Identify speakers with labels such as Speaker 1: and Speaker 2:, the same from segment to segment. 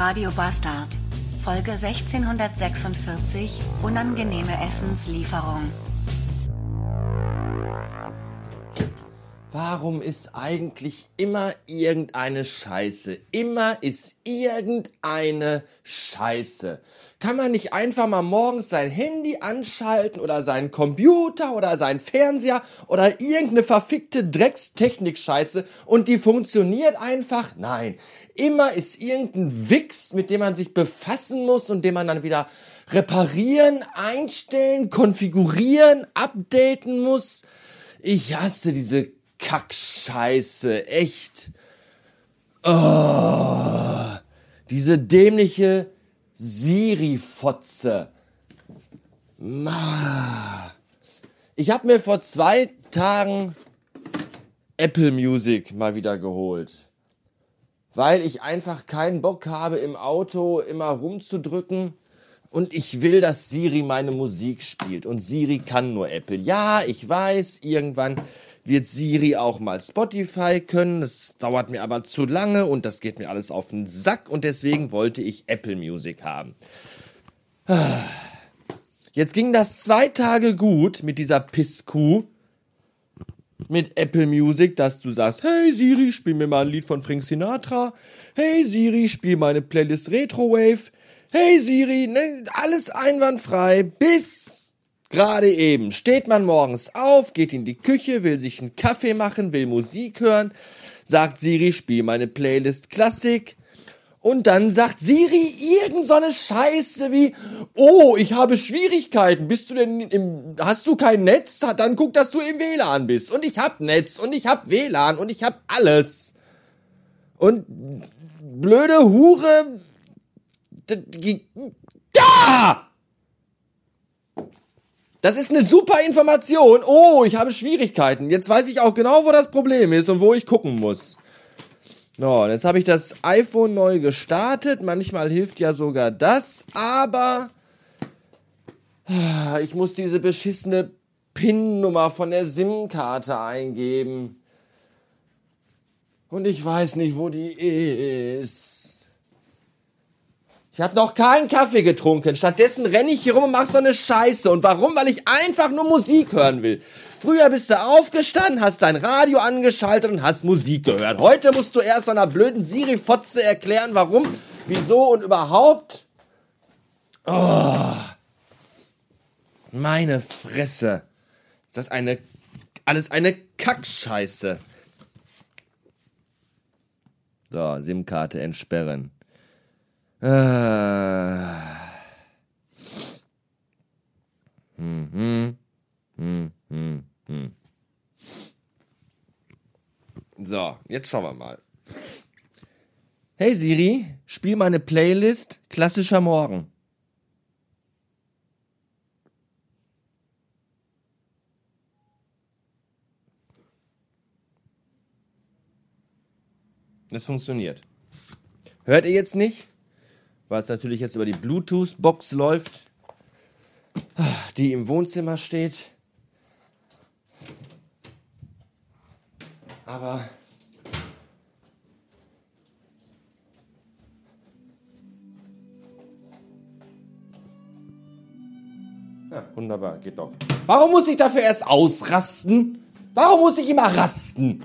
Speaker 1: Radio Bastard. Folge 1646. Unangenehme Essenslieferung.
Speaker 2: Warum ist eigentlich immer irgendeine Scheiße? Immer ist irgendeine Scheiße. Kann man nicht einfach mal morgens sein Handy anschalten oder seinen Computer oder seinen Fernseher oder irgendeine verfickte Dreckstechnik-Scheiße und die funktioniert einfach? Nein. Immer ist irgendein Wix, mit dem man sich befassen muss und den man dann wieder reparieren, einstellen, konfigurieren, updaten muss. Ich hasse diese Kackscheiße, echt. Oh, diese dämliche Siri-Fotze. Ich habe mir vor zwei Tagen Apple Music mal wieder geholt. Weil ich einfach keinen Bock habe, im Auto immer rumzudrücken. Und ich will, dass Siri meine Musik spielt. Und Siri kann nur Apple. Ja, ich weiß, irgendwann wird Siri auch mal Spotify können. Das dauert mir aber zu lange und das geht mir alles auf den Sack und deswegen wollte ich Apple Music haben. Jetzt ging das zwei Tage gut mit dieser Pisskuh mit Apple Music, dass du sagst, hey Siri, spiel mir mal ein Lied von Frank Sinatra. Hey Siri, spiel meine Playlist Retrowave. Hey Siri, ne, alles einwandfrei, bis Gerade eben steht man morgens auf, geht in die Küche, will sich einen Kaffee machen, will Musik hören, sagt Siri, spiel meine Playlist Klassik. Und dann sagt Siri irgend so eine Scheiße wie, oh, ich habe Schwierigkeiten. Bist du denn im, hast du kein Netz? Dann guck, dass du im WLAN bist. Und ich hab Netz und ich hab WLAN und ich hab alles. Und blöde Hure, ja! Das ist eine super Information. Oh, ich habe Schwierigkeiten. Jetzt weiß ich auch genau, wo das Problem ist und wo ich gucken muss. So, jetzt habe ich das iPhone neu gestartet. Manchmal hilft ja sogar das, aber ich muss diese beschissene PIN-Nummer von der SIM-Karte eingeben. Und ich weiß nicht, wo die ist. Ich habe noch keinen Kaffee getrunken. Stattdessen renne ich hier rum und mach so eine Scheiße. Und warum? Weil ich einfach nur Musik hören will. Früher bist du aufgestanden, hast dein Radio angeschaltet und hast Musik gehört. Heute musst du erst einer blöden Siri-Fotze erklären, warum, wieso und überhaupt. Oh. Meine Fresse. Ist das eine, alles eine Kackscheiße. So, SIM-Karte entsperren. Hm, hm, hm. So, jetzt schauen wir mal. Hey Siri, spiel meine Playlist Klassischer Morgen. Das funktioniert. Hört ihr jetzt nicht? Weil es natürlich jetzt über die Bluetooth-Box läuft, die im Wohnzimmer steht. Aber Ja, wunderbar, geht doch. Warum muss ich dafür erst ausrasten? Warum muss ich immer rasten?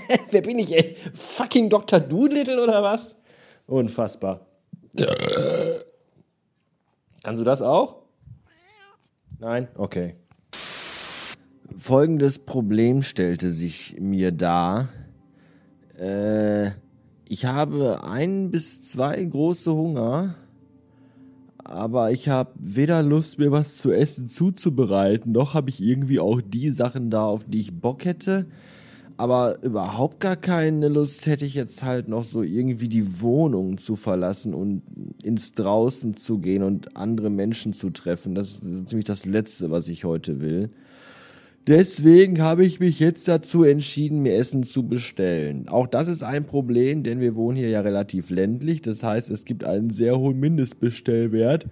Speaker 2: Wer bin ich, ey? Fucking Dr. Doolittle oder was? Unfassbar. Kannst du das auch? Nein? Okay. Folgendes Problem stellte sich mir dar. Äh, ich habe ein bis zwei große Hunger, aber ich habe weder Lust, mir was zu essen zuzubereiten, noch habe ich irgendwie auch die Sachen da, auf die ich Bock hätte. Aber überhaupt gar keine Lust hätte ich jetzt halt noch so irgendwie die Wohnung zu verlassen und ins Draußen zu gehen und andere Menschen zu treffen. Das ist ziemlich das Letzte, was ich heute will. Deswegen habe ich mich jetzt dazu entschieden, mir Essen zu bestellen. Auch das ist ein Problem, denn wir wohnen hier ja relativ ländlich. Das heißt, es gibt einen sehr hohen Mindestbestellwert.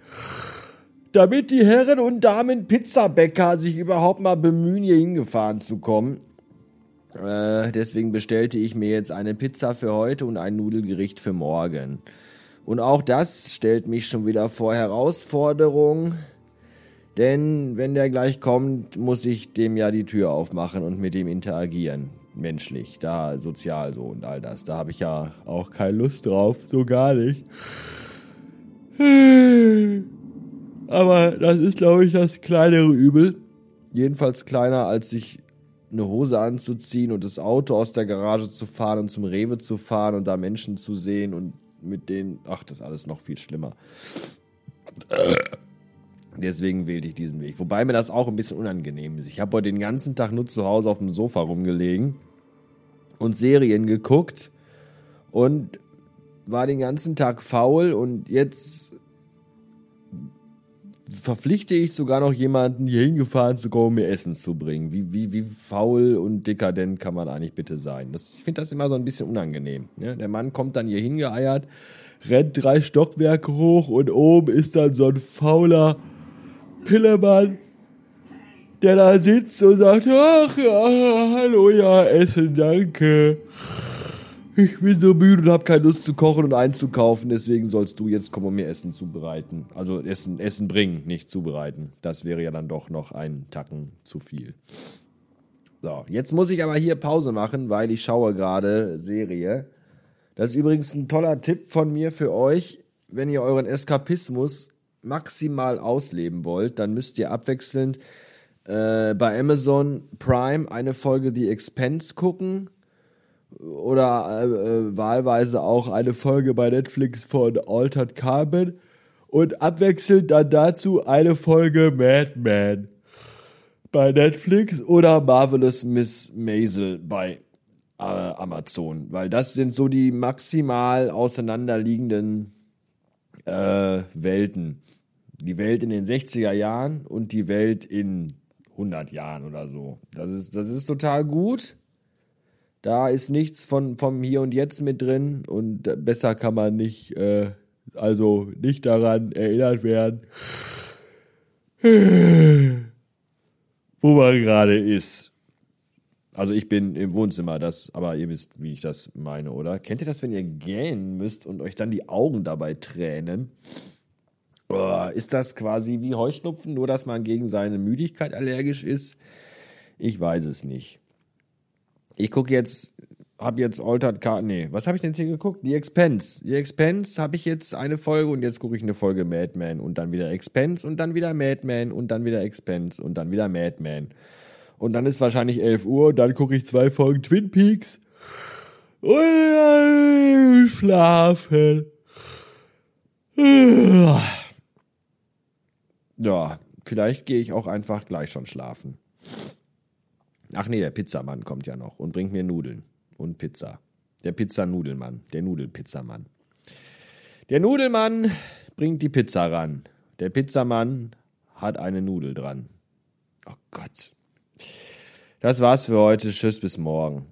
Speaker 2: Damit die Herren und Damen Pizzabäcker sich überhaupt mal bemühen, hier hingefahren zu kommen. Äh, deswegen bestellte ich mir jetzt eine Pizza für heute und ein Nudelgericht für morgen. Und auch das stellt mich schon wieder vor Herausforderungen. Denn wenn der gleich kommt, muss ich dem ja die Tür aufmachen und mit ihm interagieren. Menschlich, da sozial so und all das. Da habe ich ja auch keine Lust drauf, so gar nicht. Aber das ist, glaube ich, das kleinere Übel. Jedenfalls kleiner, als sich eine Hose anzuziehen und das Auto aus der Garage zu fahren und zum Rewe zu fahren und da Menschen zu sehen und mit denen, ach, das ist alles noch viel schlimmer. Deswegen wählte ich diesen Weg. Wobei mir das auch ein bisschen unangenehm ist. Ich habe heute den ganzen Tag nur zu Hause auf dem Sofa rumgelegen und Serien geguckt und war den ganzen Tag faul und jetzt verpflichte ich sogar noch jemanden, hier hingefahren zu kommen, mir Essen zu bringen. Wie, wie, wie faul und dekadent kann man eigentlich bitte sein? Das, ich finde das immer so ein bisschen unangenehm. Ne? Der Mann kommt dann hier hingeeiert, rennt drei Stockwerke hoch und oben ist dann so ein fauler Pillemann, der da sitzt und sagt, ach, ja, hallo, ja, Essen, danke. Ich bin so müde und habe keine Lust zu kochen und einzukaufen, deswegen sollst du jetzt kommen und mir Essen zubereiten. Also Essen, Essen bringen, nicht zubereiten. Das wäre ja dann doch noch ein Tacken zu viel. So, jetzt muss ich aber hier Pause machen, weil ich schaue gerade Serie. Das ist übrigens ein toller Tipp von mir für euch, wenn ihr euren Eskapismus maximal ausleben wollt, dann müsst ihr abwechselnd äh, bei Amazon Prime eine Folge The Expense gucken oder äh, äh, wahlweise auch eine Folge bei Netflix von Altered Carbon und abwechselnd dann dazu eine Folge Mad Men bei Netflix oder Marvelous Miss Maisel bei äh, Amazon, weil das sind so die maximal auseinanderliegenden äh, Welten. Die Welt in den 60er Jahren und die Welt in 100 Jahren oder so. Das ist, das ist total gut. Da ist nichts von, vom Hier und Jetzt mit drin und besser kann man nicht, äh, also nicht daran erinnert werden, wo man gerade ist. Also ich bin im Wohnzimmer, das, aber ihr wisst, wie ich das meine, oder? Kennt ihr das, wenn ihr gähnen müsst und euch dann die Augen dabei tränen? Oh, ist das quasi wie Heuschnupfen, nur dass man gegen seine Müdigkeit allergisch ist? Ich weiß es nicht. Ich gucke jetzt, habe jetzt Altered Car, nee, was habe ich denn jetzt hier geguckt? The Expense. The Expense habe ich jetzt eine Folge und jetzt gucke ich eine Folge Madman und dann wieder Expense und dann wieder Madman und dann wieder Expense und dann wieder Madman. Und dann ist wahrscheinlich 11 Uhr dann gucke ich zwei Folgen Twin Peaks. Und schlafen. Ja, vielleicht gehe ich auch einfach gleich schon schlafen. Ach nee, der Pizzamann kommt ja noch und bringt mir Nudeln und Pizza. Der Pizzanudelmann, der Nudelpizzamann. Der Nudelmann bringt die Pizza ran. Der Pizzamann hat eine Nudel dran. Oh Gott. Das war's für heute. Tschüss, bis morgen.